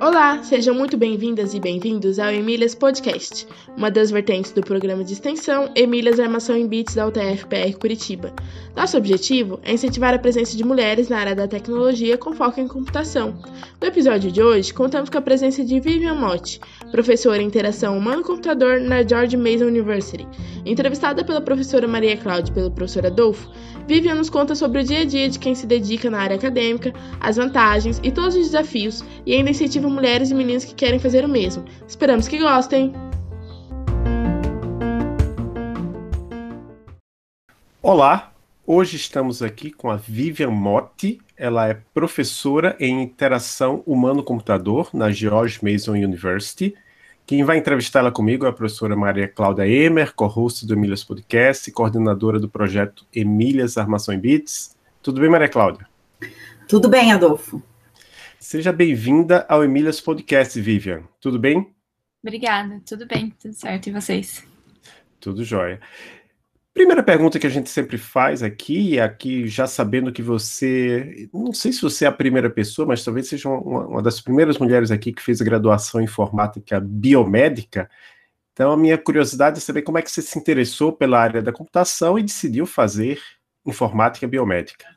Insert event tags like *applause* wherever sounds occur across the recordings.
Olá, sejam muito bem-vindas e bem-vindos ao Emílias Podcast, uma das vertentes do programa de extensão Emílias Armação em Bits da UTF-PR Curitiba. Nosso objetivo é incentivar a presença de mulheres na área da tecnologia com foco em computação. No episódio de hoje, contamos com a presença de Vivian Motti, professora em interação humano-computador na George Mason University. Entrevistada pela professora Maria Cláudia e pelo professor Adolfo, Vivian nos conta sobre o dia a dia de quem se dedica na área acadêmica, as vantagens e todos os desafios e ainda incentiva mulheres e meninos que querem fazer o mesmo. Esperamos que gostem! Olá, hoje estamos aqui com a Vivian Motti. Ela é professora em interação humano-computador na George Mason University. Quem vai entrevistar ela comigo é a professora Maria Cláudia Emer, co-host do Emílias Podcast e coordenadora do projeto Emílias Armação em Bits. Tudo bem, Maria Cláudia? Tudo bem, Adolfo. Seja bem-vinda ao Emílias Podcast, Vivian. Tudo bem? Obrigada, tudo bem, tudo certo. E vocês? Tudo jóia. Primeira pergunta que a gente sempre faz aqui, aqui já sabendo que você, não sei se você é a primeira pessoa, mas talvez seja uma, uma das primeiras mulheres aqui que fez graduação em informática biomédica. Então, a minha curiosidade é saber como é que você se interessou pela área da computação e decidiu fazer informática biomédica.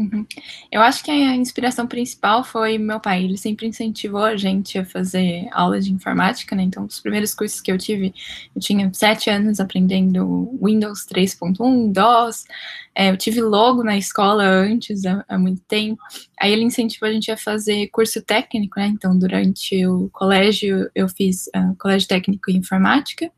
Uhum. Eu acho que a inspiração principal foi meu pai. Ele sempre incentivou a gente a fazer aula de informática, né? Então, os primeiros cursos que eu tive, eu tinha sete anos aprendendo Windows 3.1, DOS. É, eu tive logo na escola antes, há, há, muito tempo. Aí ele incentivou a gente a fazer curso técnico, né? Então, durante o colégio, eu fiz uh, colégio técnico em informática.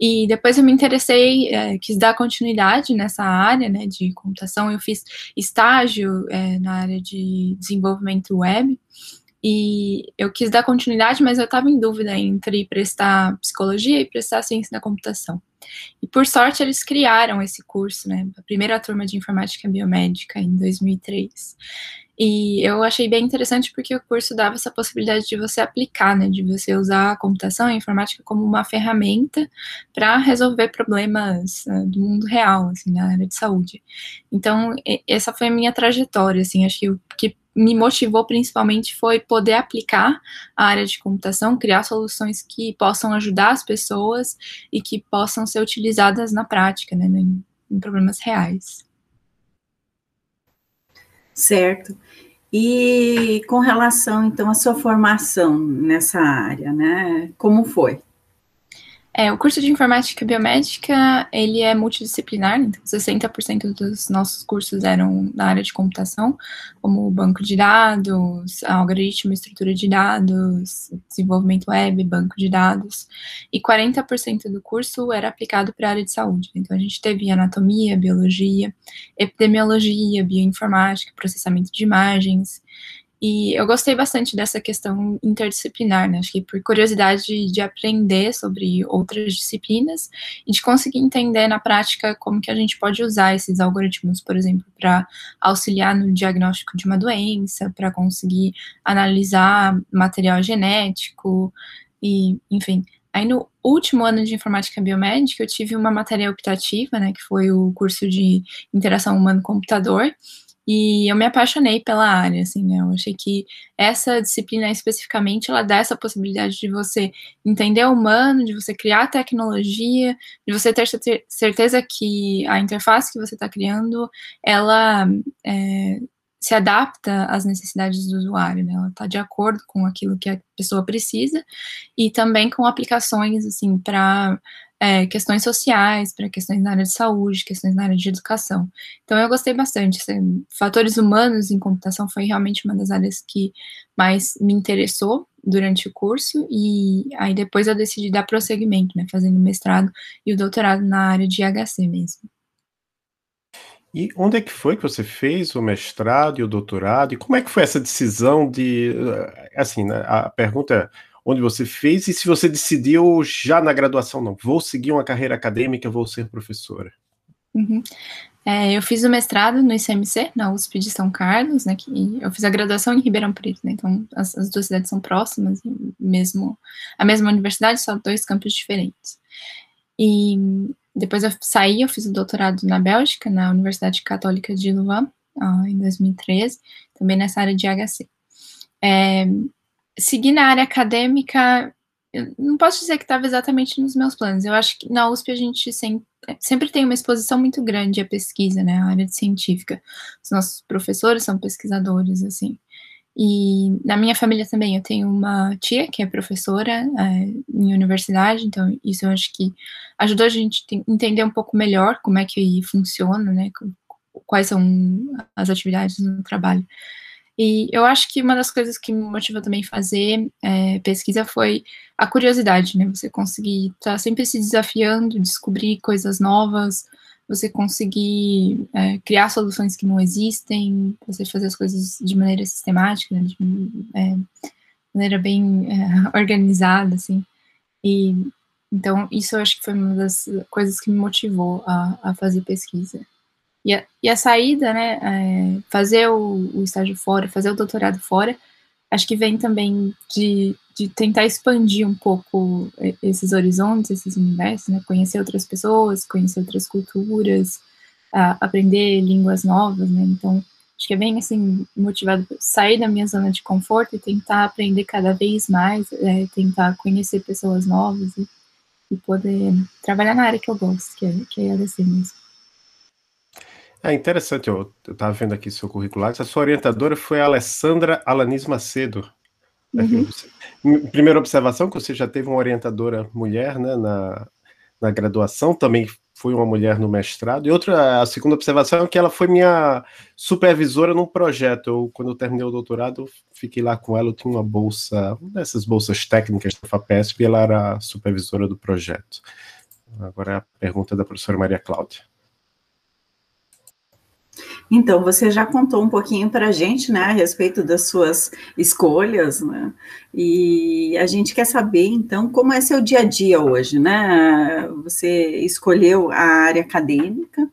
E depois eu me interessei, é, quis dar continuidade nessa área né, de computação. Eu fiz estágio é, na área de desenvolvimento web. E eu quis dar continuidade, mas eu estava em dúvida entre prestar psicologia e prestar ciência da computação. E por sorte eles criaram esse curso, né? A primeira turma de informática biomédica em 2003. E eu achei bem interessante porque o curso dava essa possibilidade de você aplicar, né, de você usar a computação e a informática como uma ferramenta para resolver problemas uh, do mundo real, assim, na área de saúde. Então, essa foi a minha trajetória, assim, acho que o que me motivou principalmente foi poder aplicar a área de computação, criar soluções que possam ajudar as pessoas e que possam ser utilizadas na prática, né, em problemas reais. Certo. E com relação, então, à sua formação nessa área, né? Como foi? É, o curso de informática biomédica, ele é multidisciplinar, então 60% dos nossos cursos eram na área de computação, como banco de dados, algoritmo, estrutura de dados, desenvolvimento web, banco de dados, e 40% do curso era aplicado para a área de saúde. Então a gente teve anatomia, biologia, epidemiologia, bioinformática, processamento de imagens, e eu gostei bastante dessa questão interdisciplinar, né? Acho que por curiosidade de aprender sobre outras disciplinas e de conseguir entender na prática como que a gente pode usar esses algoritmos, por exemplo, para auxiliar no diagnóstico de uma doença, para conseguir analisar material genético e, enfim. Aí no último ano de informática biomédica eu tive uma matéria optativa, né, que foi o curso de interação humano-computador, e eu me apaixonei pela área, assim, né? Eu achei que essa disciplina especificamente, ela dá essa possibilidade de você entender o humano, de você criar tecnologia, de você ter certeza que a interface que você está criando, ela é, se adapta às necessidades do usuário, né? Ela está de acordo com aquilo que a pessoa precisa e também com aplicações, assim, para é, questões sociais, para questões na área de saúde, questões na área de educação. Então eu gostei bastante. Assim, fatores humanos em computação foi realmente uma das áreas que mais me interessou durante o curso e aí depois eu decidi dar prosseguimento, né, fazendo mestrado e o doutorado na área de HC mesmo. E onde é que foi que você fez o mestrado e o doutorado? E como é que foi essa decisão de, assim, né, a pergunta é, onde você fez e se você decidiu já na graduação, não, vou seguir uma carreira acadêmica, vou ser professora. Uhum. É, eu fiz o mestrado no ICMC, na USP de São Carlos, né, que eu fiz a graduação em Ribeirão Preto, né, então as, as duas cidades são próximas, mesmo a mesma universidade, só dois campos diferentes. E depois eu saí, eu fiz o doutorado na Bélgica, na Universidade Católica de Louvain, uh, em 2013, também nessa área de HC. É, seguir na área acadêmica, não posso dizer que estava exatamente nos meus planos. Eu acho que na USP a gente sempre, sempre tem uma exposição muito grande à pesquisa, né, a área científica. Os nossos professores são pesquisadores, assim. E na minha família também eu tenho uma tia que é professora é, em universidade, então isso eu acho que ajudou a gente entender um pouco melhor como é que funciona, né, quais são as atividades no trabalho. E eu acho que uma das coisas que me motivou também a fazer é, pesquisa foi a curiosidade, né? Você conseguir estar tá sempre se desafiando, descobrir coisas novas, você conseguir é, criar soluções que não existem, você fazer as coisas de maneira sistemática, né? de é, maneira bem é, *laughs* organizada, assim. E então isso eu acho que foi uma das coisas que me motivou a, a fazer pesquisa. E a, e a saída, né, é, fazer o, o, estágio fora, fazer o doutorado fora, acho que vem também de, de tentar expandir um pouco esses horizontes, esses universos, né, conhecer outras pessoas, conhecer outras culturas, aprender línguas novas, né, então acho que é bem assim motivado sair da minha zona de conforto e tentar aprender cada vez mais, é, tentar conhecer pessoas novas e, e, poder trabalhar na área que eu gosto, que é, que é ADC mesmo. É interessante, eu estava vendo aqui seu currículo. A sua orientadora foi a Alessandra Alanis Macedo. Uhum. Primeira observação, que você já teve uma orientadora mulher né, na, na graduação, também foi uma mulher no mestrado. E outra, a segunda observação é que ela foi minha supervisora num projeto. Eu, quando eu terminei o doutorado, fiquei lá com ela, eu tinha uma bolsa, uma dessas bolsas técnicas da FAPESP, e ela era a supervisora do projeto. Agora é a pergunta da professora Maria Cláudia. Então, você já contou um pouquinho para a gente, né, a respeito das suas escolhas, né, e a gente quer saber, então, como é seu dia a dia hoje, né, você escolheu a área acadêmica,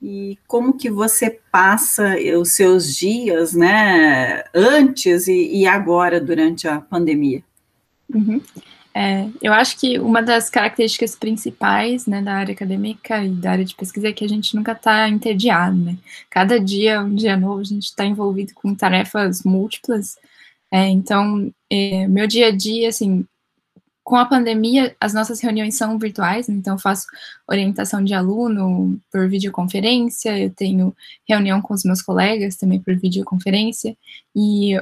e como que você passa os seus dias, né, antes e, e agora, durante a pandemia? Uhum. É, eu acho que uma das características principais né, da área acadêmica e da área de pesquisa é que a gente nunca está entediado, né? Cada dia, um dia novo, a gente está envolvido com tarefas múltiplas. É, então, é, meu dia a dia, assim, com a pandemia, as nossas reuniões são virtuais, né? então eu faço orientação de aluno por videoconferência, eu tenho reunião com os meus colegas também por videoconferência, e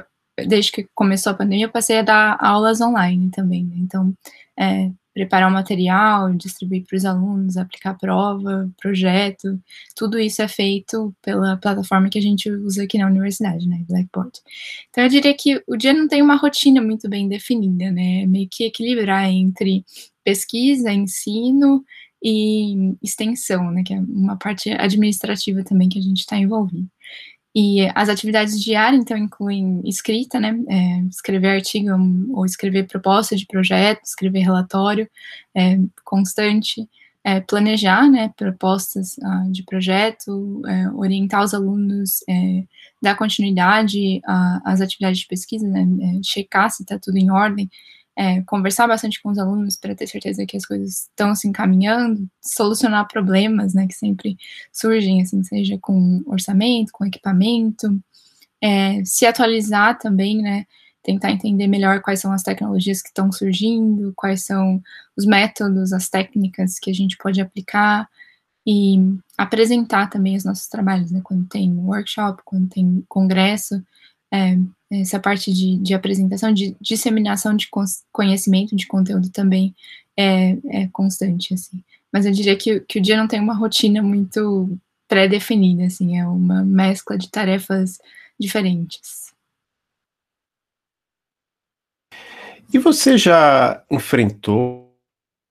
desde que começou a pandemia, eu passei a dar aulas online também. Né? Então, é, preparar o material, distribuir para os alunos, aplicar prova, projeto, tudo isso é feito pela plataforma que a gente usa aqui na universidade, né, Blackboard. Então, eu diria que o dia não tem uma rotina muito bem definida, né, é meio que equilibrar entre pesquisa, ensino e extensão, né, que é uma parte administrativa também que a gente está envolvido. E as atividades diárias, então, incluem escrita, né, é, escrever artigo ou escrever proposta de projeto, escrever relatório é, constante, é, planejar, né, propostas uh, de projeto, é, orientar os alunos, é, dar continuidade às atividades de pesquisa, né, é, checar se está tudo em ordem, é, conversar bastante com os alunos para ter certeza que as coisas estão se encaminhando, solucionar problemas, né, que sempre surgem, assim, seja com orçamento, com equipamento, é, se atualizar também, né, tentar entender melhor quais são as tecnologias que estão surgindo, quais são os métodos, as técnicas que a gente pode aplicar e apresentar também os nossos trabalhos, né, quando tem workshop, quando tem congresso, é, essa parte de, de apresentação, de disseminação de conhecimento, de conteúdo também é, é constante, assim. Mas eu diria que, que o dia não tem uma rotina muito pré-definida, assim, é uma mescla de tarefas diferentes. E você já enfrentou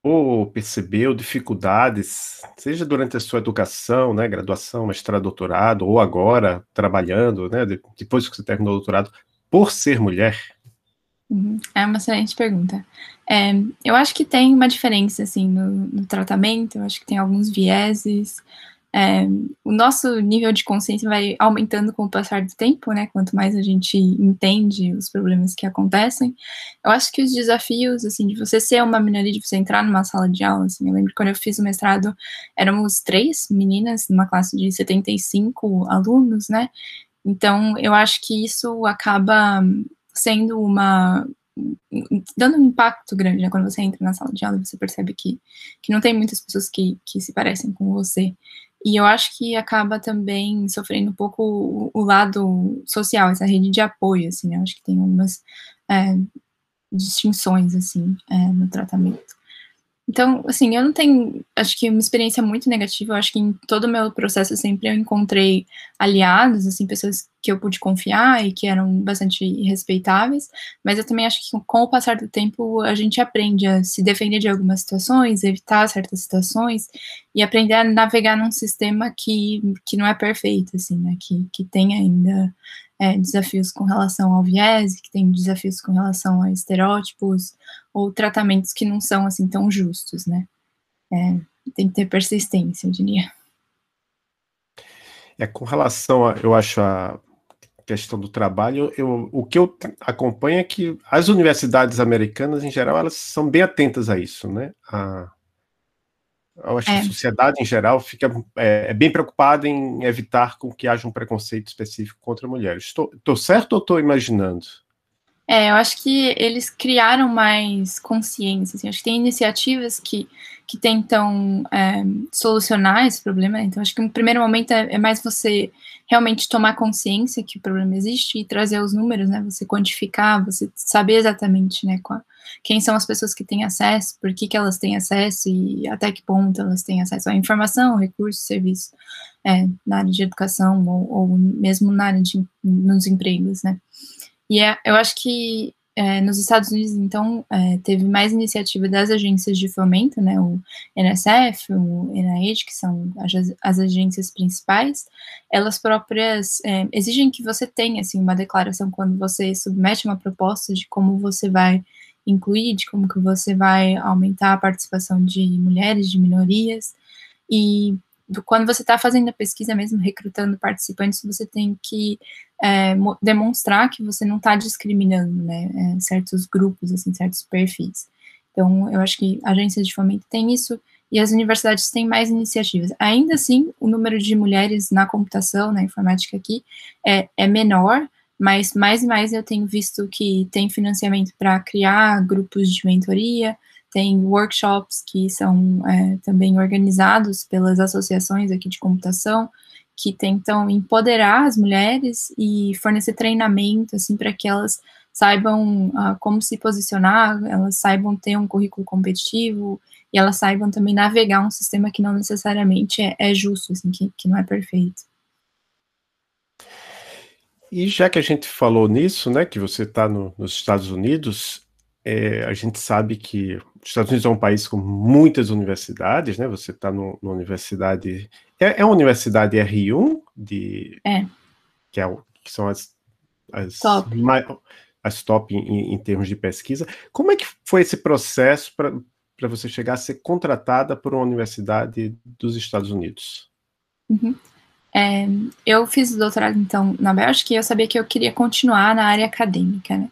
ou percebeu dificuldades, seja durante a sua educação, né, graduação, mestrado, doutorado, ou agora trabalhando, né, depois que você terminou o doutorado, por ser mulher? Uhum. É uma excelente pergunta. É, eu acho que tem uma diferença, assim, no, no, tratamento, eu acho que tem alguns vieses, é, o nosso nível de consciência vai aumentando com o passar do tempo, né? Quanto mais a gente entende os problemas que acontecem. Eu acho que os desafios, assim, de você ser uma minoria, de você entrar numa sala de aula, assim, eu lembro quando eu fiz o mestrado, éramos três meninas numa classe de 75 alunos, né? Então, eu acho que isso acaba sendo uma, dando um impacto grande, né? Quando você entra na sala de aula, você percebe que, que não tem muitas pessoas que, que se parecem com você. E eu acho que acaba também sofrendo um pouco o, o lado social, essa rede de apoio, assim, né? Eu acho que tem algumas é, distinções, assim, é, no tratamento. Então, assim, eu não tenho, acho que uma experiência muito negativa, eu acho que em todo o meu processo sempre eu encontrei aliados, assim, pessoas que eu pude confiar e que eram bastante respeitáveis, mas eu também acho que com o passar do tempo a gente aprende a se defender de algumas situações, evitar certas situações e aprender a navegar num sistema que, que não é perfeito, assim, né, que, que tem ainda é, desafios com relação ao viés, que tem desafios com relação a estereótipos ou tratamentos que não são assim tão justos, né? É, tem que ter persistência, eu diria. É, com relação a, eu acho, a questão do trabalho, eu, o que eu acompanho é que as universidades americanas, em geral, elas são bem atentas a isso, né? A, eu acho é. que a sociedade em geral fica é, é, bem preocupada em evitar com que haja um preconceito específico contra mulheres. Estou certo ou estou imaginando? É, eu acho que eles criaram mais consciência. Assim, acho que tem iniciativas que, que tentam é, solucionar esse problema. Então, acho que no primeiro momento é, é, mais você realmente tomar consciência que o problema existe e trazer os números, né? Você quantificar, você saber exatamente, né? Qual, quem são as pessoas que têm acesso, por que, que elas têm acesso e até que ponto elas têm acesso à informação, recursos, serviços é, na área de educação ou, ou mesmo na área de nos empregos, né? E é, eu acho que é, nos Estados Unidos, então, é, teve mais iniciativa das agências de fomento, né, o NSF, o NIH, que são as, as agências principais, elas próprias é, exigem que você tenha, assim, uma declaração quando você submete uma proposta de como você vai incluir, de como que você vai aumentar a participação de mulheres, de minorias, e quando você está fazendo a pesquisa mesmo, recrutando participantes, você tem que é, demonstrar que você não está discriminando, né, é, certos grupos, assim, certos perfis. Então, eu acho que agências de fomento têm isso e as universidades têm mais iniciativas. Ainda assim, o número de mulheres na computação, na informática aqui, é, é menor, mas mais e mais eu tenho visto que tem financiamento para criar grupos de mentoria, tem workshops que são é, também organizados pelas associações aqui de computação, que tentam empoderar as mulheres e fornecer treinamento, assim, para que elas saibam uh, como se posicionar, elas saibam ter um currículo competitivo e elas saibam também navegar um sistema que não necessariamente é, é justo, assim, que, que não é perfeito. E já que a gente falou nisso, né, que você está no, nos Estados Unidos, é, a gente sabe que os Estados Unidos é um país com muitas universidades, né? Você está numa universidade. É, é uma universidade R1 de. É. Que, é, que são as. as top. Mais, as top em, em, termos de pesquisa. Como é que foi esse processo para você chegar a ser contratada por uma universidade dos Estados Unidos? Uhum. É, eu fiz o doutorado, então, na Bélgica e eu sabia que eu queria continuar na área acadêmica, né?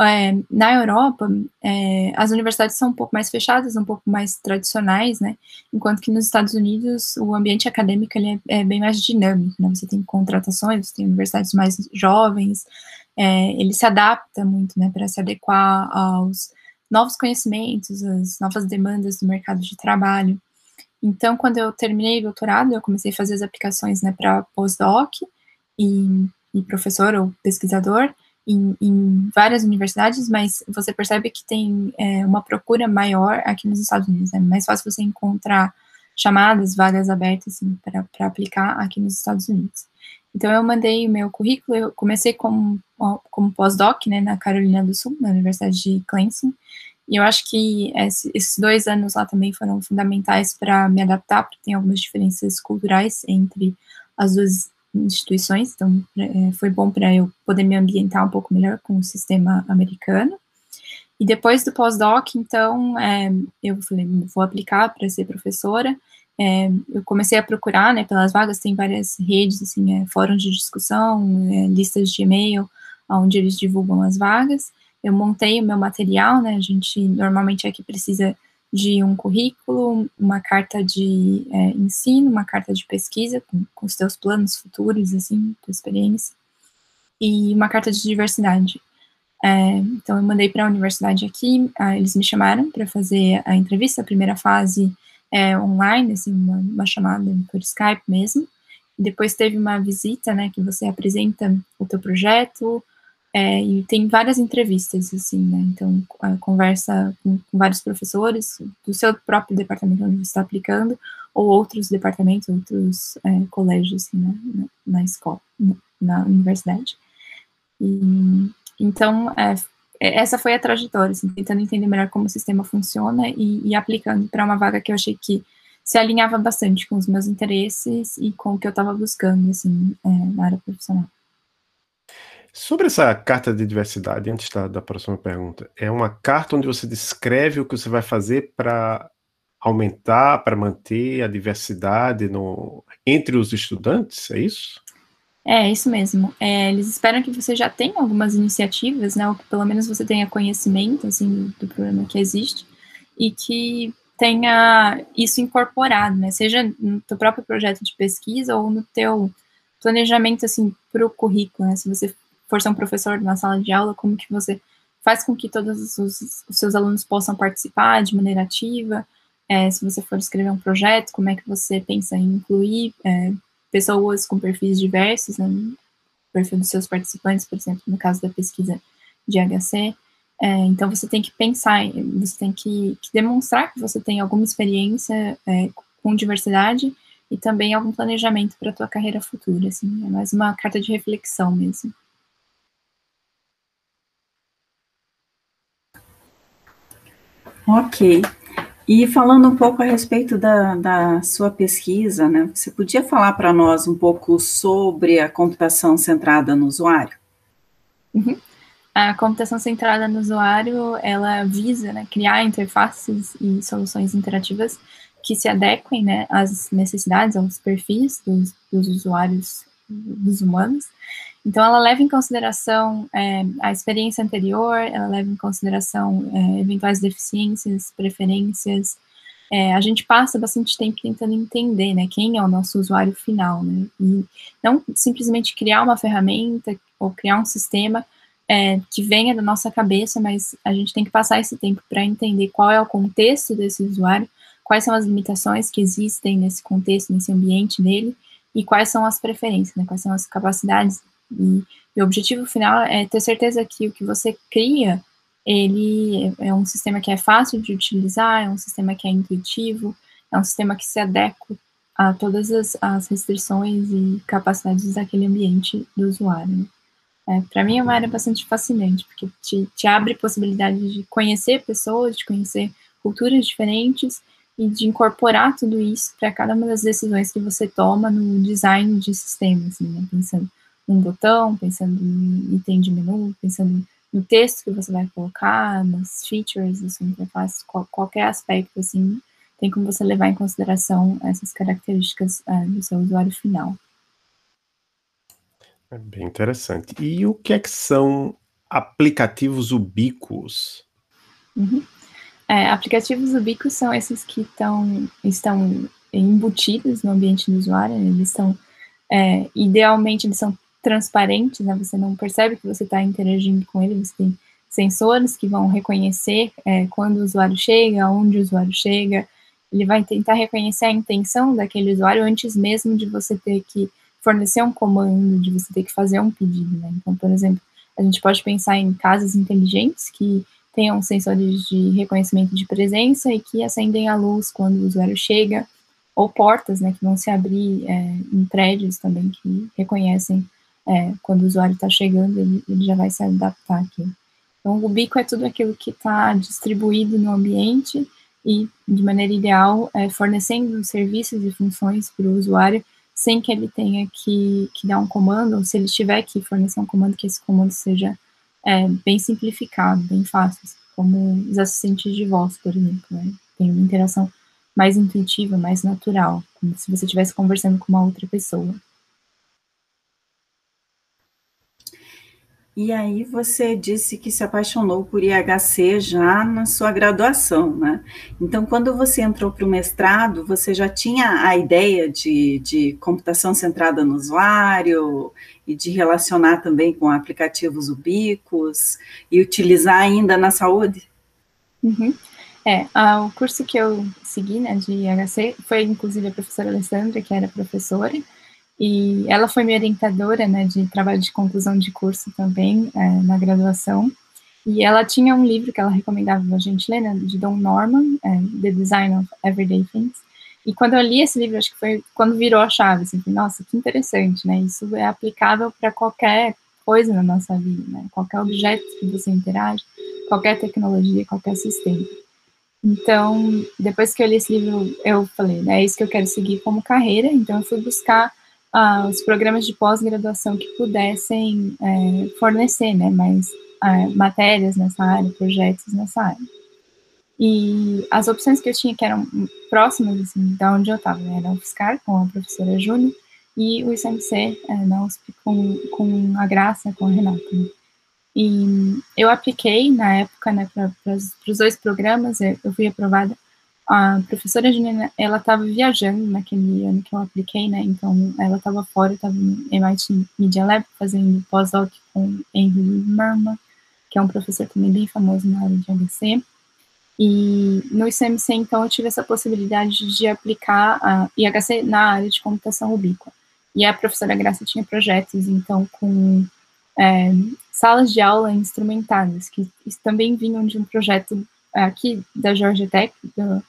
É, na Europa, é, as universidades são um pouco mais fechadas, um pouco mais tradicionais, né? Enquanto que nos Estados Unidos o ambiente acadêmico ele é, é bem mais dinâmico, né? Você tem contratações, você tem universidades mais jovens, é, ele se adapta muito, né? Para se adequar aos novos conhecimentos, às novas demandas do mercado de trabalho. Então, quando eu terminei o doutorado, eu comecei a fazer as aplicações né, para postdoc e, e professor ou pesquisador em, em, várias universidades, mas você percebe que tem é, uma procura maior aqui nos Estados Unidos. É mais fácil você encontrar chamadas, vagas abertas assim, para aplicar aqui nos Estados Unidos. Então, eu mandei meu currículo, eu comecei como, como pós-doc né, na Carolina do Sul, na Universidade de Clemson, e eu acho que esses dois anos lá também foram fundamentais para me adaptar, porque tem algumas diferenças culturais entre as duas instituições, então é, foi bom para eu poder me ambientar um pouco melhor com o sistema americano. E depois do pós-doc, então, é, eu falei, vou aplicar para ser professora, é, eu comecei a procurar, né, pelas vagas, tem várias redes, assim, é, fóruns de discussão, é, listas de e-mail, onde eles divulgam as vagas. Eu montei o meu material, né, a gente normalmente aqui precisa de um currículo, uma carta de é, ensino, uma carta de pesquisa com, com os teus planos futuros, assim, tua experiência, e uma carta de diversidade. É, então, eu mandei para a universidade aqui, ah, eles me chamaram para fazer a entrevista, a primeira fase é, online, assim, uma, uma, chamada por Skype mesmo. Depois teve uma visita, né, que você apresenta o teu projeto, é, e tem várias entrevistas, assim, né, então conversa com, com, vários professores do seu próprio departamento onde você está aplicando, ou outros departamentos, outros é, colégios, assim, né, na, na escola, na, universidade. E, então, é, é, essa foi a trajetória, assim, tentando entender melhor como o sistema funciona e, e aplicando para uma vaga que eu achei que se alinhava bastante com os meus interesses e com o que eu estava buscando, assim, é, na área profissional. Sobre essa carta de diversidade, antes da, da próxima pergunta, é uma carta onde você descreve o que você vai fazer para aumentar, para manter a diversidade no, entre os estudantes, é isso? É, isso mesmo. É, eles esperam que você já tenha algumas iniciativas, né, ou que pelo menos você tenha conhecimento, assim, do, do problema que existe, e que tenha isso incorporado, né, seja no teu próprio projeto de pesquisa ou no teu planejamento, assim, para o currículo, né, se você for ser um professor na sala de aula, como que você faz com que todos os, os seus alunos possam participar de maneira ativa, é, se você for escrever um projeto, como é que você pensa em incluir é, pessoas com perfis diversos, né, perfil dos seus participantes, por exemplo, no caso da pesquisa de HC. É, então, você tem que pensar, você tem que, que, demonstrar que você tem alguma experiência é, com diversidade e também algum planejamento para a tua carreira futura, assim, é mais uma carta de reflexão mesmo. Ok. E falando um pouco a respeito da, da sua pesquisa, né, você podia falar para nós um pouco sobre a computação centrada no usuário? Uhum. A computação centrada no usuário, ela visa né, criar interfaces e soluções interativas que se adequem né, às necessidades, aos perfis dos, dos usuários, dos humanos, então, ela leva em consideração é, a experiência anterior, ela leva em consideração é, eventuais deficiências, preferências. É, a gente passa bastante tempo tentando entender, né, quem é o nosso usuário final, né, e não simplesmente criar uma ferramenta ou criar um sistema é, que venha da nossa cabeça, mas a gente tem que passar esse tempo para entender qual é o contexto desse usuário, quais são as limitações que existem nesse contexto, nesse ambiente dele, e quais são as preferências, né, quais são as capacidades e, e, o objetivo final é ter certeza que o que você cria, ele é um sistema que é fácil de utilizar, é um sistema que é intuitivo, é um sistema que se adequa a todas as, as restrições e capacidades daquele ambiente do usuário. Né? É, Para mim é uma área bastante fascinante, porque te, te abre possibilidade de conhecer pessoas, de conhecer culturas diferentes e de incorporar tudo isso para cada uma das decisões que você toma no design de sistemas, assim, né? pensando um botão, pensando em item de menu, pensando no texto que você vai colocar, nas features da sua interface, qual, qualquer aspecto, assim, tem como você levar em consideração essas características uh, do seu usuário final. É bem interessante. E o que é que são aplicativos ubíquos? Uhum. É, aplicativos ubíquos são esses que tão, estão embutidos no ambiente do usuário, eles são, é, idealmente, eles são transparentes, né? Você não percebe que você está interagindo com ele, você tem sensores que vão reconhecer é, quando o usuário chega, onde o usuário chega, ele vai tentar reconhecer a intenção daquele usuário antes mesmo de você ter que fornecer um comando, de você ter que fazer um pedido, né? Então, por exemplo, a gente pode pensar em casas inteligentes que tenham sensores de reconhecimento de presença e que acendem a luz quando o usuário chega, ou portas, né, que vão se abrir é, em prédios também que reconhecem é, quando o usuário está chegando, ele, ele, já vai se adaptar aqui. Então, o bico é tudo aquilo que está distribuído no ambiente e, de maneira ideal, é, fornecendo serviços e funções para o usuário sem que ele tenha que, que, dar um comando, ou se ele tiver que fornecer um comando, que esse comando seja é, bem simplificado, bem fácil, como os assistentes de voz, por exemplo. Né? Tem uma interação mais intuitiva, mais natural, como se você estivesse conversando com uma outra pessoa. E aí você disse que se apaixonou por IHC já na sua graduação, né? Então, quando você entrou para o mestrado, você já tinha a ideia de, de computação centrada no usuário e de relacionar também com aplicativos ubíquos e utilizar ainda na saúde? Uhum. É, o curso que eu segui, né, de IHC, foi inclusive a professora Alessandra, que era professora, e ela foi minha orientadora, né, de trabalho de conclusão de curso também, é, na graduação. E ela tinha um livro que ela recomendava a gente ler, né, de Don Norman, é, The Design of Everyday Things. E quando eu li esse livro, acho que foi quando virou a chave, assim, nossa, que interessante, né, isso é aplicável para qualquer coisa na nossa vida, né, qualquer objeto que você interage, qualquer tecnologia, qualquer sistema. Então, depois que eu li esse livro, eu falei, né, é isso que eu quero seguir como carreira, então eu fui buscar ah, os programas de pós-graduação que pudessem é, fornecer né, mais é, matérias nessa área, projetos nessa área. E as opções que eu tinha, que eram próximas assim, da onde eu estava, né, era o FSCAR, com a professora Júlia, e o ICMC, é, na USP, com, com a Graça, com a Renata. Né. E eu apliquei, na época, né, para os dois programas, eu, eu fui aprovada a professora Juliana, ela estava viajando naquele ano que eu apliquei, né? Então, ela estava fora, estava no MIT Media Lab fazendo pós-doc com Henry Merman, que é um professor também bem famoso na área de ABC. E no ICMC, então, eu tive essa possibilidade de aplicar a IHC na área de computação ubíqua. E a professora Graça tinha projetos, então, com é, salas de aula instrumentadas, que também vinham de um projeto aqui da Georgia Tech, do,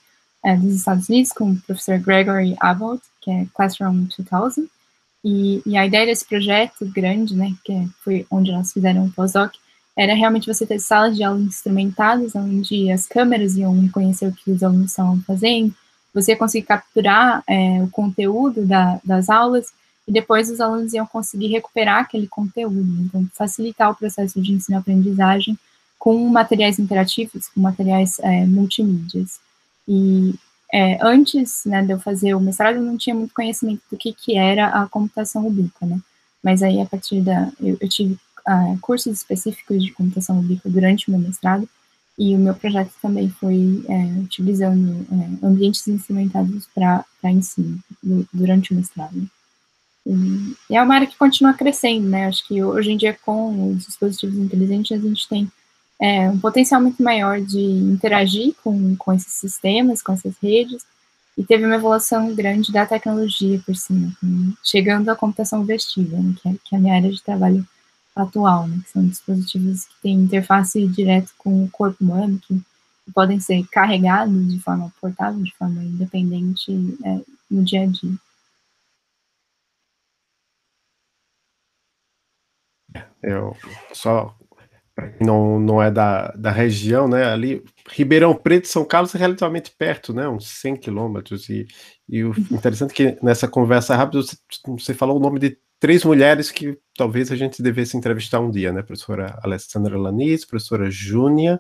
é, dos Estados Unidos, com o professor Gregory Abbott, que é Classroom 2000, e, e, a ideia desse projeto grande, né, que é, foi onde nós fizeram o pós-doc, era realmente você ter salas de aula instrumentadas, onde as câmeras iam reconhecer o que os alunos estavam fazendo, você conseguir capturar é, o conteúdo da, das aulas, e depois os alunos iam conseguir recuperar aquele conteúdo, então facilitar o processo de ensino-aprendizagem com materiais interativos, com materiais é, multimídias. E é, antes né, de eu fazer o mestrado, eu não tinha muito conhecimento do que, que era a computação ubíqua, né? Mas aí, a partir da... Eu, eu tive uh, cursos específicos de computação ubíqua durante o meu mestrado, e o meu projeto também foi é, utilizando é, ambientes instrumentados para ensino do, durante o mestrado. E, é uma área que continua crescendo, né? Acho que hoje em dia, com os dispositivos inteligentes, a gente tem é, um potencial muito maior de interagir com, com esses sistemas, com essas redes, e teve uma evolução grande da tecnologia por cima, chegando à computação vestível, né, que, é, que, é, a minha área de trabalho atual, né, que são dispositivos que têm interface direto com o corpo humano, que, podem ser carregados de forma portável, de forma independente é, no dia a dia. Eu só para quem não, não é da, da região, né, ali, Ribeirão Preto e São Carlos é relativamente perto, né, uns 100 quilômetros, e, e o uhum. interessante é que nessa conversa rápida você, você, falou o nome de três mulheres que talvez a gente devesse entrevistar um dia, né, professora Alessandra Lanis, professora Júnia,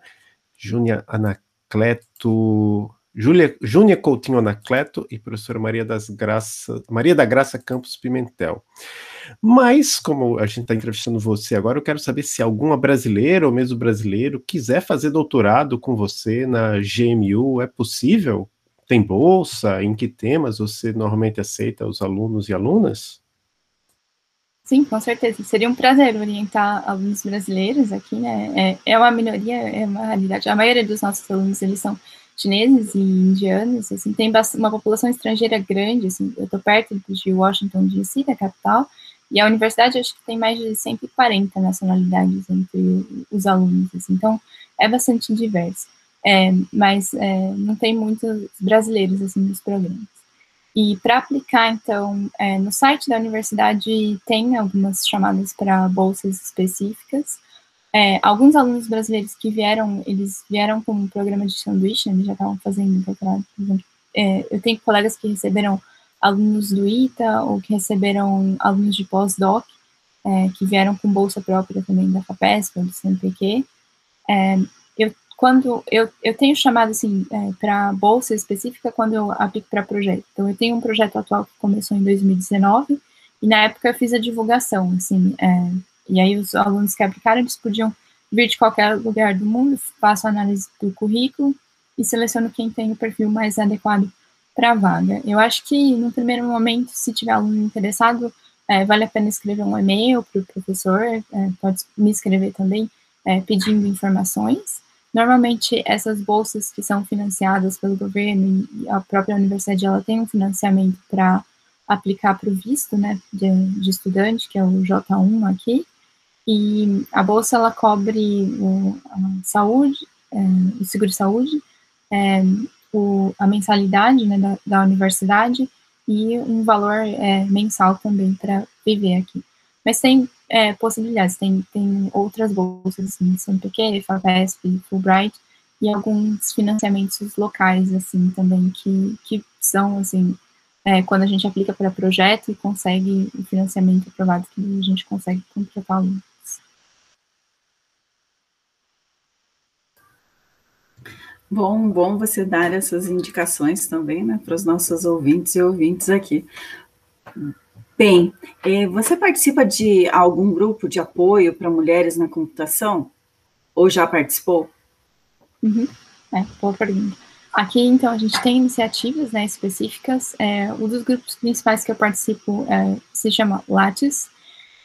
Júnia Anacleto, Júlia, Júnia Coutinho Anacleto e professora Maria das Graça, Maria da Graça Campos Pimentel. Mas, como a gente está entrevistando você agora, eu quero saber se alguma brasileira ou mesmo brasileiro quiser fazer doutorado com você na GMU, é possível? Tem bolsa? Em que temas você normalmente aceita os alunos e alunas? Sim, com certeza. Seria um prazer orientar alunos brasileiros aqui, né? É, é uma minoria, é uma realidade. A maioria dos nossos alunos, eles são chineses e indianos, assim, tem uma população estrangeira grande, assim, eu estou perto de Washington DC, da capital, e a universidade acho que tem mais de 140 nacionalidades entre os alunos, assim, então é bastante diverso. É, mas é, não tem muitos brasileiros assim nos programas. E para aplicar, então, é, no site da universidade tem algumas chamadas para bolsas específicas. É, alguns alunos brasileiros que vieram, eles vieram com um programa de sanduíche, eles já estavam fazendo doutorado, por exemplo. É, eu tenho colegas que receberam alunos do ITA ou que receberam alunos de pós-doc, é, que vieram com bolsa própria também da FAPESP ou do CNPq. É, eu quando eu, eu tenho chamado assim é, para bolsa específica quando eu aplico para projeto. Então eu tenho um projeto atual que começou em 2019 e na época eu fiz a divulgação, assim, é, e aí os alunos que aplicaram eles podiam vir de qualquer lugar do mundo, faço análise do currículo e seleciono quem tem o perfil mais adequado para a vaga. Eu acho que no primeiro momento, se tiver aluno interessado, é, vale a pena escrever um e-mail para o professor, é, pode me escrever também é, pedindo informações. Normalmente, essas bolsas que são financiadas pelo governo e a própria universidade, ela tem um financiamento para aplicar para o visto, né, de, de, estudante, que é o J1 aqui, e a bolsa, ela cobre o, a saúde, é, o seguro de saúde, é, o, a mensalidade, né, da, da, universidade e um valor é, mensal também para viver aqui. Mas tem é, possibilidades. Tem, tem outras bolsas, assim, CNPq, FAPESP, Fulbright, e alguns financiamentos locais, assim, também, que, que são, assim, é, quando a gente aplica para projeto e consegue o financiamento aprovado, que a gente consegue contratar alunos. Bom, bom você dar essas indicações também, né, para os nossos ouvintes e ouvintes aqui. Bem, eh, você participa de algum grupo de apoio para mulheres na computação? Ou já participou? Uhum. É, boa pergunta. Aqui, então, a gente tem iniciativas né, específicas. É, um dos grupos principais que eu participo é, se chama Lattes,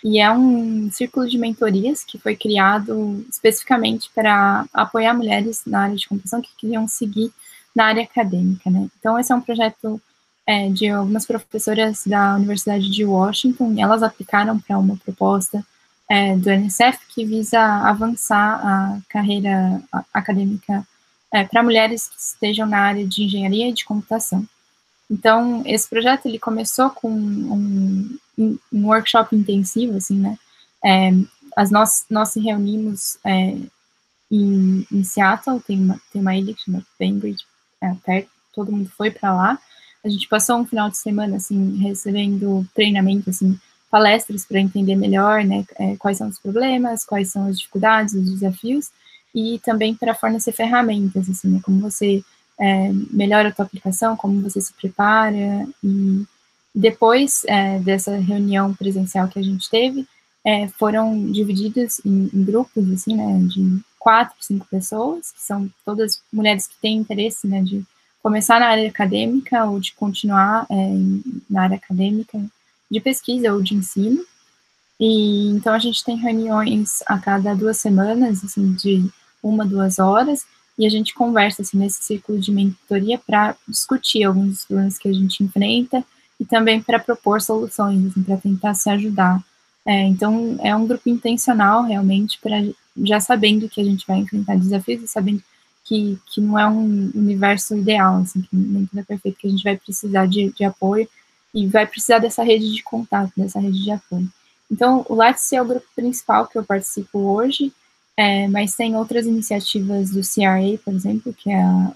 e é um círculo de mentorias que foi criado especificamente para apoiar mulheres na área de computação que queriam seguir na área acadêmica. Né? Então, esse é um projeto é, de algumas professoras da Universidade de Washington, elas aplicaram para uma proposta é, do NSF que visa avançar a carreira acadêmica é, para mulheres que estejam na área de engenharia e de computação. Então, esse projeto ele começou com um, um workshop intensivo, assim, né? É, as nós, nós se reunimos é, em, em, Seattle, tem uma, tem uma ilha que chama Bainbridge, é, perto, todo mundo foi para lá, a gente passou um final de semana, assim, recebendo treinamento, assim, palestras para entender melhor, né, é, quais são os problemas, quais são as dificuldades, os desafios, e também para fornecer ferramentas, assim, né, como você é, melhora a tua aplicação, como você se prepara, e depois é, dessa reunião presencial que a gente teve, é, foram divididos em, em, grupos, assim, né, de quatro, cinco pessoas, que são todas mulheres que têm interesse, né, de começar na área acadêmica ou de continuar é, na área acadêmica de pesquisa ou de ensino. E então a gente tem reuniões a cada duas semanas, assim, de uma, duas horas, e a gente conversa assim, nesse círculo de mentoria para discutir alguns dos problemas que a gente enfrenta e também para propor soluções, assim, para tentar se ajudar. É, então, é um grupo intencional, realmente, para já sabendo que a gente vai enfrentar desafios e sabendo que, que não é um universo ideal, assim, que nem tudo é perfeito, que a gente vai precisar de, de apoio e vai precisar dessa rede de contato, dessa rede de apoio. Então, o Let's é o grupo principal que eu participo hoje, é, mas tem outras iniciativas do CRA, por exemplo, que é a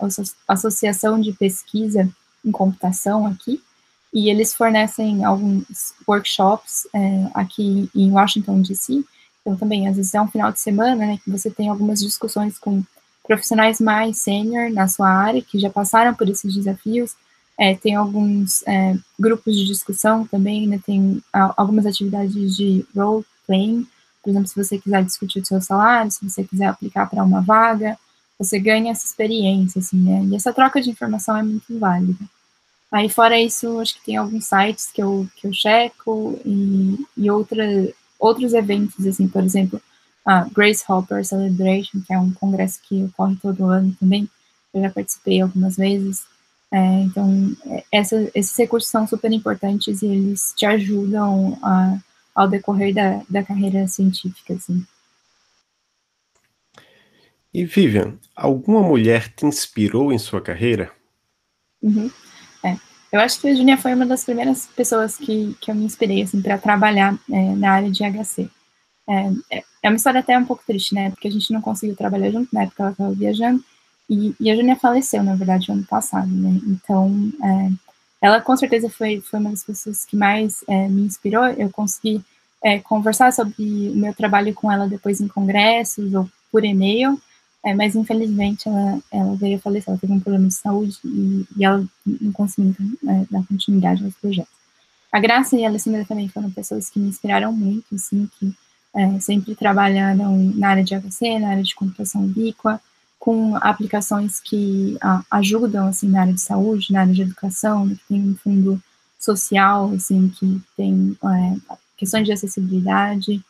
Associação de Pesquisa em Computação aqui, e eles fornecem alguns workshops é, aqui em Washington, D.C., então também, às vezes é um final de semana, né, que você tem algumas discussões com profissionais mais sênior na sua área, que já passaram por esses desafios. É, tem alguns é, grupos de discussão também, né, tem algumas atividades de role-playing, por exemplo, se você quiser discutir o seu salário, se você quiser aplicar para uma vaga, você ganha essa experiência, assim, né, e essa troca de informação é muito válida. Aí, fora isso, acho que tem alguns sites que eu, que eu checo e, e outra, outros eventos, assim, por exemplo, a Grace Hopper Celebration, que é um congresso que ocorre todo ano também. Eu já participei algumas vezes. É, então, é, essa, esses recursos são super importantes e eles te ajudam a, ao decorrer da, da carreira científica, assim. E Vivian, alguma mulher te inspirou em sua carreira? Uhum. Eu acho que a Junia foi uma das primeiras pessoas que, que eu me inspirei assim, para trabalhar é, na área de HC. É, é, é uma história até um pouco triste, né? Porque a gente não conseguiu trabalhar junto, na época ela estava viajando, e, e, a Júnia faleceu, na verdade, ano passado, né? Então, é, ela com certeza foi, foi uma das pessoas que mais é, me inspirou. Eu consegui é, conversar sobre o meu trabalho com ela depois em congressos ou por e-mail, é, mas infelizmente ela, ela veio a falecer, ela teve um problema de saúde e, e ela não conseguiu é, dar continuidade aos projetos. A Graça e a Alessandra também foram pessoas que me inspiraram muito, assim, que é, sempre trabalharam na área de AVC, na área de computação ubíqua, com aplicações que a, ajudam, assim, na área de saúde, na área de educação, que tem um fundo social, assim, que tem é, questões de acessibilidade,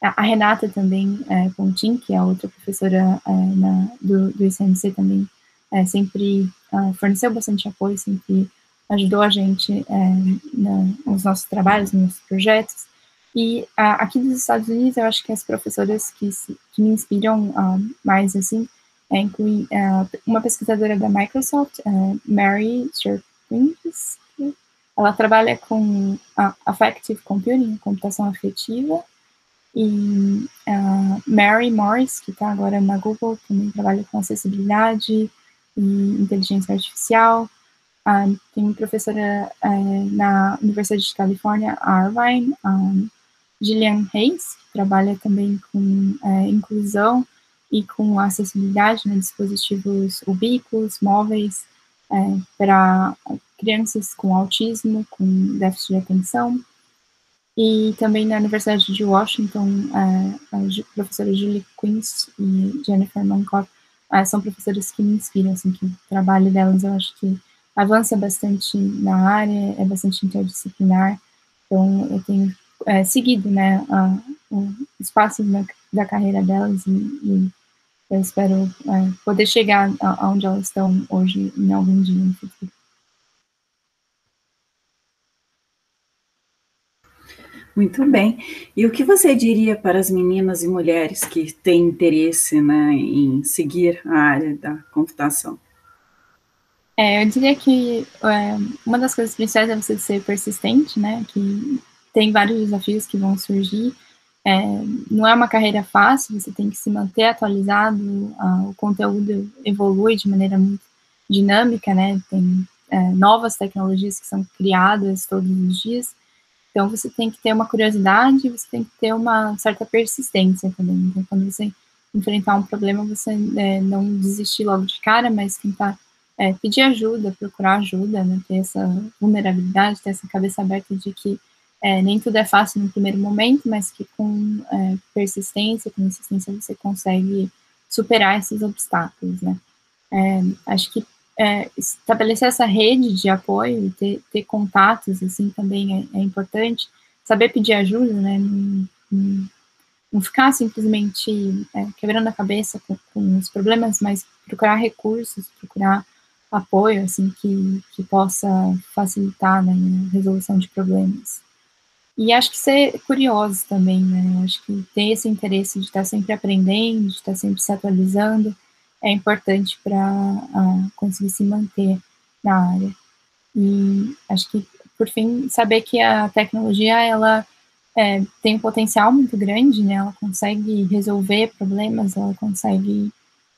a Renata também, é, Pontin, que é a outra professora é, na, do, do ICMC também, é, sempre é, forneceu bastante apoio, sempre ajudou a gente é, na, nos nossos trabalhos, nos nossos projetos. E aqui dos Estados Unidos, eu acho que as professoras que, que me inspiram uh, mais, assim, é, incluem uh, uma pesquisadora da Microsoft, Mary Sherpins, ela trabalha com Affective Computing, computação afetiva, e uh, Mary Morris, que está agora na Google, também trabalha com acessibilidade e inteligência artificial. Uh, tem uma professora uh, na Universidade de Califórnia, Irvine, um, Gillian Hayes, que trabalha também com uh, inclusão e com acessibilidade em né, dispositivos ubíquos, móveis, para crianças com autismo, com déficit de atenção. E também na Universidade de Washington, a, a professora Julie Quince e Jennifer Mancock são professoras que me inspiram, assim, que o trabalho delas eu acho que avança bastante na área, é bastante interdisciplinar, então eu tenho é, seguido, né, a, os passos da, da carreira delas e, e eu espero é, poder chegar aonde elas estão hoje em algum dia no futuro. Muito bem. E o que você diria para as meninas e mulheres que têm interesse né, em seguir a área da computação? É, eu diria que é, uma das coisas principais é você ser persistente, né? Que tem vários desafios que vão surgir. É, não é uma carreira fácil, você tem que se manter atualizado, a, o conteúdo evolui de maneira muito dinâmica, né? Tem é, novas tecnologias que são criadas todos os dias. Então, você tem que ter uma curiosidade, você tem que ter uma certa persistência também. Então, quando você enfrentar um problema, você é, não desistir logo de cara, mas tentar é, pedir ajuda, procurar ajuda, né, ter essa vulnerabilidade, ter essa cabeça aberta de que é, nem tudo é fácil no primeiro momento, mas que com é, persistência, com insistência, você consegue superar esses obstáculos, né. É, acho que é, estabelecer essa rede de apoio, ter, ter contatos, assim, também é, é, importante. Saber pedir ajuda, né? Não, não ficar simplesmente é, quebrando a cabeça com, com, os problemas, mas procurar recursos, procurar apoio, assim, que, que possa facilitar né, a resolução de problemas. E acho que ser curioso também, né? Acho que ter esse interesse de estar sempre aprendendo, de estar sempre se atualizando, é importante para uh, conseguir se manter na área. E acho que, por fim, saber que a tecnologia, ela é, tem um potencial muito grande, né? Ela consegue resolver problemas, ela consegue...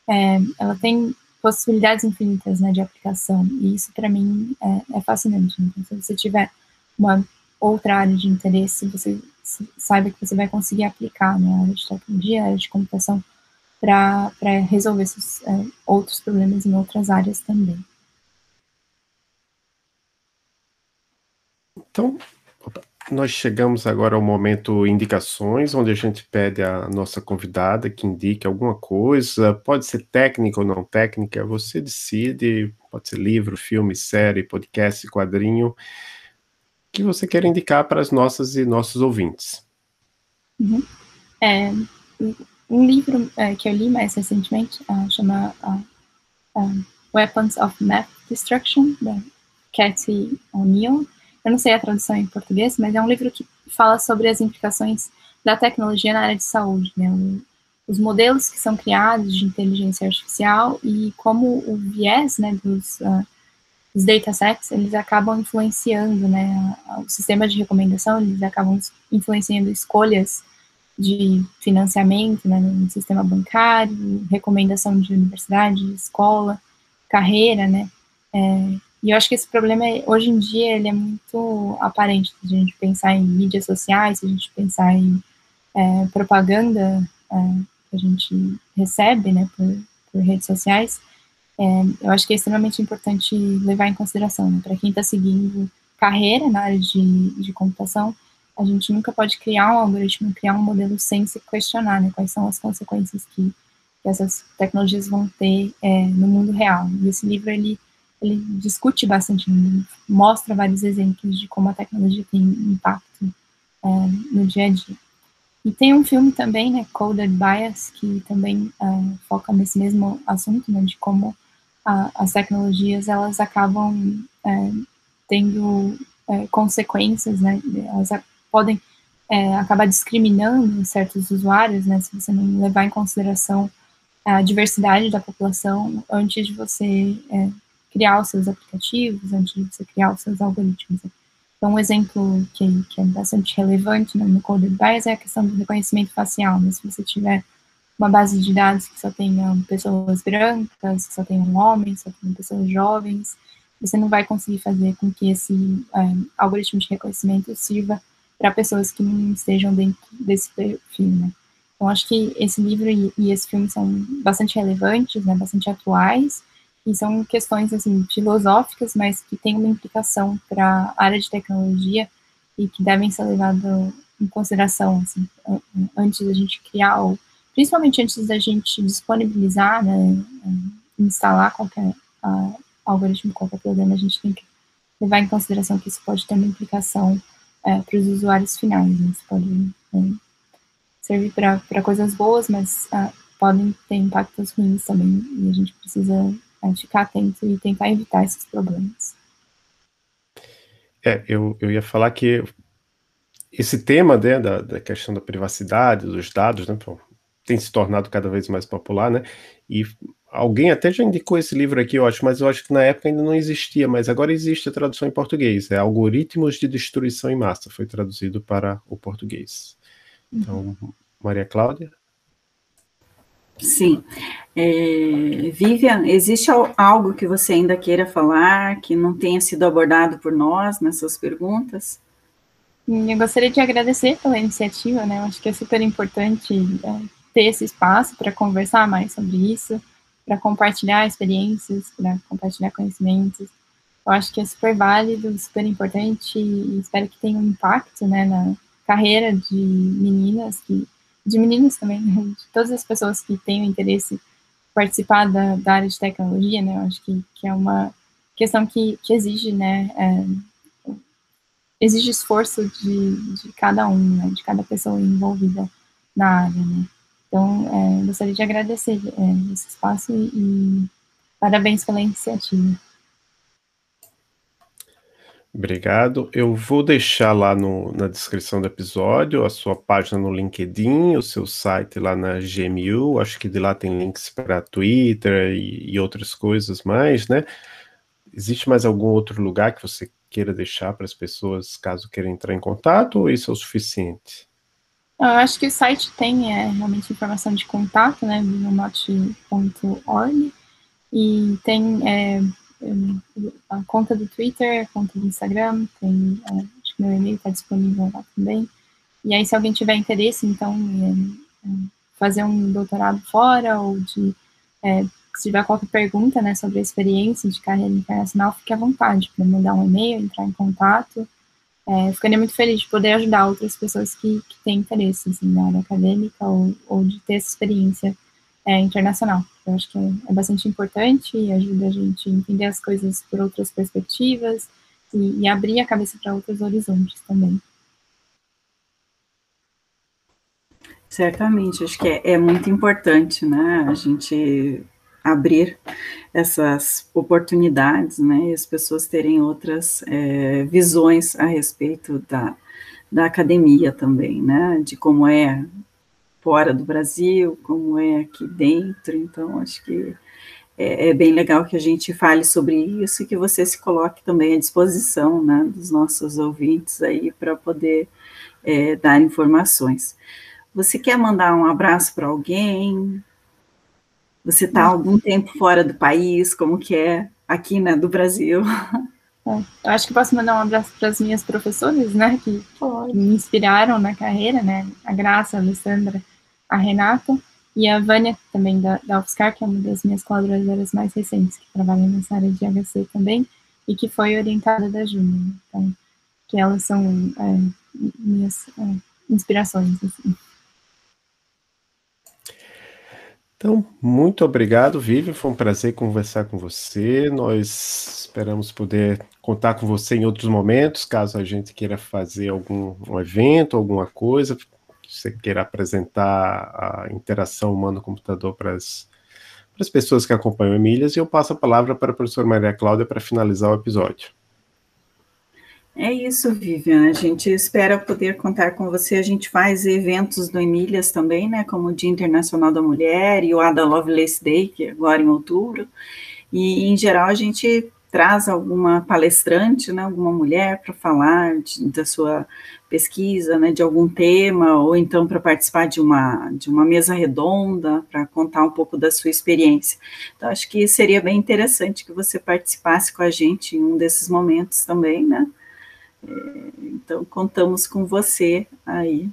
É, ela tem possibilidades infinitas, né, de aplicação. E isso, para mim, é, é fascinante. Então, se você tiver uma outra área de interesse, você saiba que você vai conseguir aplicar, né, área de tecnologia, área de computação, para resolver esses é, outros problemas em outras áreas também. Então, nós chegamos agora ao momento indicações, onde a gente pede a nossa convidada que indique alguma coisa, pode ser técnica ou não técnica, você decide, pode ser livro, filme, série, podcast, quadrinho, que você quer indicar para as nossas e nossos ouvintes. Uhum. É, um livro é, que eu li mais recentemente uh, chama uh, Weapons of Math Destruction, da Cathy O'Neill. Eu não sei a tradução em português, mas é um livro que fala sobre as implicações da tecnologia na área de saúde, né? Os modelos que são criados de inteligência artificial e como o viés, né, dos, uh, datasets, eles acabam influenciando, né, o sistema de recomendação, eles acabam influenciando escolhas de financiamento né, no sistema bancário, recomendação de universidade, escola, carreira, né? É, e eu acho que esse problema, hoje em dia, ele é muito aparente, se a gente pensar em mídias sociais, se a gente pensar em é, propaganda é, que a gente recebe, né, por, por redes sociais, é, eu acho que é extremamente importante levar em consideração, né, para quem está seguindo carreira na área de, de computação, a gente nunca pode criar um algoritmo, criar um modelo sem se questionar, né, quais são as consequências que, que essas tecnologias vão ter é, no mundo real. E esse livro, ele, ele discute bastante, mostra vários exemplos de como a tecnologia tem impacto é, no dia a dia. E tem um filme também, né, Coded Bias, que também uh, foca nesse mesmo assunto, né, de como a, as tecnologias elas acabam é, tendo é, consequências, né, elas podem é, acabar discriminando certos usuários, né, se você não levar em consideração a diversidade da população antes de você é, criar os seus aplicativos, antes de você criar os seus algoritmos. Então, um exemplo que, que é bastante relevante né, no Coded Bias é a questão do reconhecimento facial. Né? Se você tiver uma base de dados que só tenha pessoas brancas, que só tenha homens, só tenha pessoas jovens, você não vai conseguir fazer com que esse é, algoritmo de reconhecimento sirva para pessoas que não estejam dentro desse perfil, né? Então, acho que esse livro e, e, esse filme são bastante relevantes, né, bastante atuais, e são questões, assim, filosóficas, mas que têm uma implicação para a área de tecnologia e que devem ser levadas em consideração, assim, antes da gente criar, ou, principalmente antes da gente disponibilizar, né, instalar qualquer uh, algoritmo, qualquer programa, a gente tem que levar em consideração que isso pode ter uma implicação é, para os usuários finais. Né? Isso pode é, servir para coisas boas, mas uh, podem ter impactos ruins também, e a gente precisa é, ficar atento e tentar evitar esses problemas. É, eu, eu ia falar que esse tema né, da, da questão da privacidade, dos dados, né, tem se tornado cada vez mais popular, né? E alguém até já indicou esse livro aqui, eu acho, mas eu acho que na época ainda não existia, mas agora existe a tradução em português. É Algoritmos de Destruição em Massa, foi traduzido para o português. Então, Maria Cláudia? Sim. É, Vivian, existe algo que você ainda queira falar que não tenha sido abordado por nós nessas perguntas? Eu gostaria de agradecer pela iniciativa, né? Eu acho que é super importante é, ter esse espaço para conversar mais sobre isso para compartilhar experiências, para compartilhar conhecimentos. Eu acho que é super válido, super importante e espero que tenha um impacto, né, na carreira de meninas, que, de meninos também, de todas as pessoas que têm o interesse em participar da, da área de tecnologia, né, eu acho que, que é uma questão que, que exige, né, é, exige esforço de, de cada um, né, de cada pessoa envolvida na área, né. Então, é, gostaria de agradecer é, esse espaço e, e parabéns pela iniciativa. Obrigado. Eu vou deixar lá no, na descrição do episódio a sua página no LinkedIn, o seu site lá na GMU. Acho que de lá tem links para Twitter e, e, outras coisas mais, né? Existe mais algum outro lugar que você queira deixar para as pessoas caso queiram entrar em contato ou isso é o suficiente? Eu acho que o site tem é, realmente informação de contato, né, binomote.org, e tem é, a conta do Twitter, a conta do Instagram, tem, é, acho que meu e-mail está disponível lá também. E aí, se alguém tiver interesse, então, em fazer um doutorado fora, ou de, é, se tiver qualquer pergunta, né, sobre a experiência de carreira internacional, fique à vontade para mandar um e-mail, entrar em contato, é, ficaria muito feliz de poder ajudar outras pessoas que, que têm interesse assim, na área acadêmica ou, ou de ter essa experiência é, internacional. Eu acho que é, é, bastante importante e ajuda a gente a entender as coisas por outras perspectivas e, e abrir a cabeça para outros horizontes também. Certamente, acho que é, é muito importante, né, a gente abrir essas oportunidades, né, e as pessoas terem outras é, visões a respeito da, da academia também, né, de como é fora do Brasil, como é aqui dentro, então acho que é, é, bem legal que a gente fale sobre isso e que você se coloque também à disposição, né, dos nossos ouvintes aí para poder é, dar informações. Você quer mandar um abraço para alguém? Você está algum tempo fora do país, como que é aqui, né, do Brasil? É, eu acho que posso mandar um abraço para as minhas professoras, né, que me inspiraram na carreira, né, a Graça, a Alessandra, a Renata, E a Vânia, também da, da UFSCar, que é uma das minhas colaboradoras mais recentes, que trabalha nessa área de HC também, e que foi orientada da Júnior. Então, que elas são é, minhas é, inspirações. Assim. Então, muito obrigado, Vivian. Foi um prazer conversar com você. Nós esperamos poder contar com você em outros momentos, caso a gente queira fazer algum um evento, alguma coisa, você queira apresentar a interação humano-computador para as, para as pessoas que acompanham Emílias. E eu passo a palavra para a professora Maria Cláudia para finalizar o episódio. É isso, Vivian. A gente espera poder contar com você. A gente faz eventos do Emílias também, né? Como o Dia Internacional da Mulher e o Ada Lovelace Day, que é agora em outubro. E, em geral, a gente traz alguma palestrante, né, alguma mulher para falar de, da sua pesquisa, né, de algum tema, ou então para participar de uma, de uma mesa redonda, para contar um pouco da sua experiência. Então, acho que seria bem interessante que você participasse com a gente em um desses momentos também, né, então, contamos com você aí.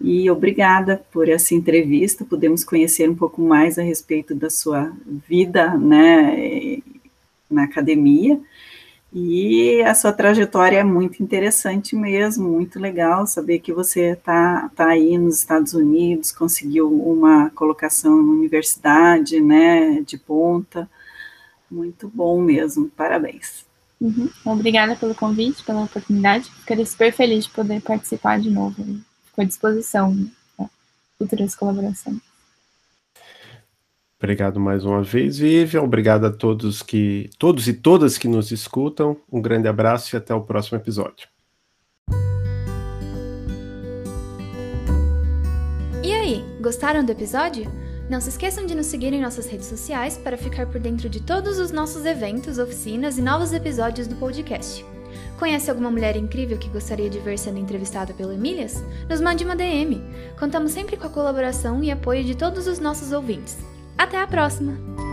E obrigada por essa entrevista, podemos conhecer um pouco mais a respeito da sua vida, né, na academia. E a sua trajetória é muito interessante mesmo, muito legal saber que você está tá aí nos Estados Unidos, conseguiu uma colocação na universidade, né, de ponta. Muito bom mesmo, parabéns. Uhum. Obrigada pelo convite, pela oportunidade. Ficaria super feliz de poder participar de novo. Fico à disposição para futuras colaborações. Obrigado mais uma vez, Vivian. Obrigado a todos que todos e todas que nos escutam. Um grande abraço e até o próximo episódio. E aí, gostaram do episódio? Não se esqueçam de nos seguir em nossas redes sociais para ficar por dentro de todos os nossos eventos, oficinas e novos episódios do podcast. Conhece alguma mulher incrível que gostaria de ver sendo entrevistada pelo Emílias? Nos mande uma DM. Contamos sempre com a colaboração e apoio de todos os nossos ouvintes. Até a próxima!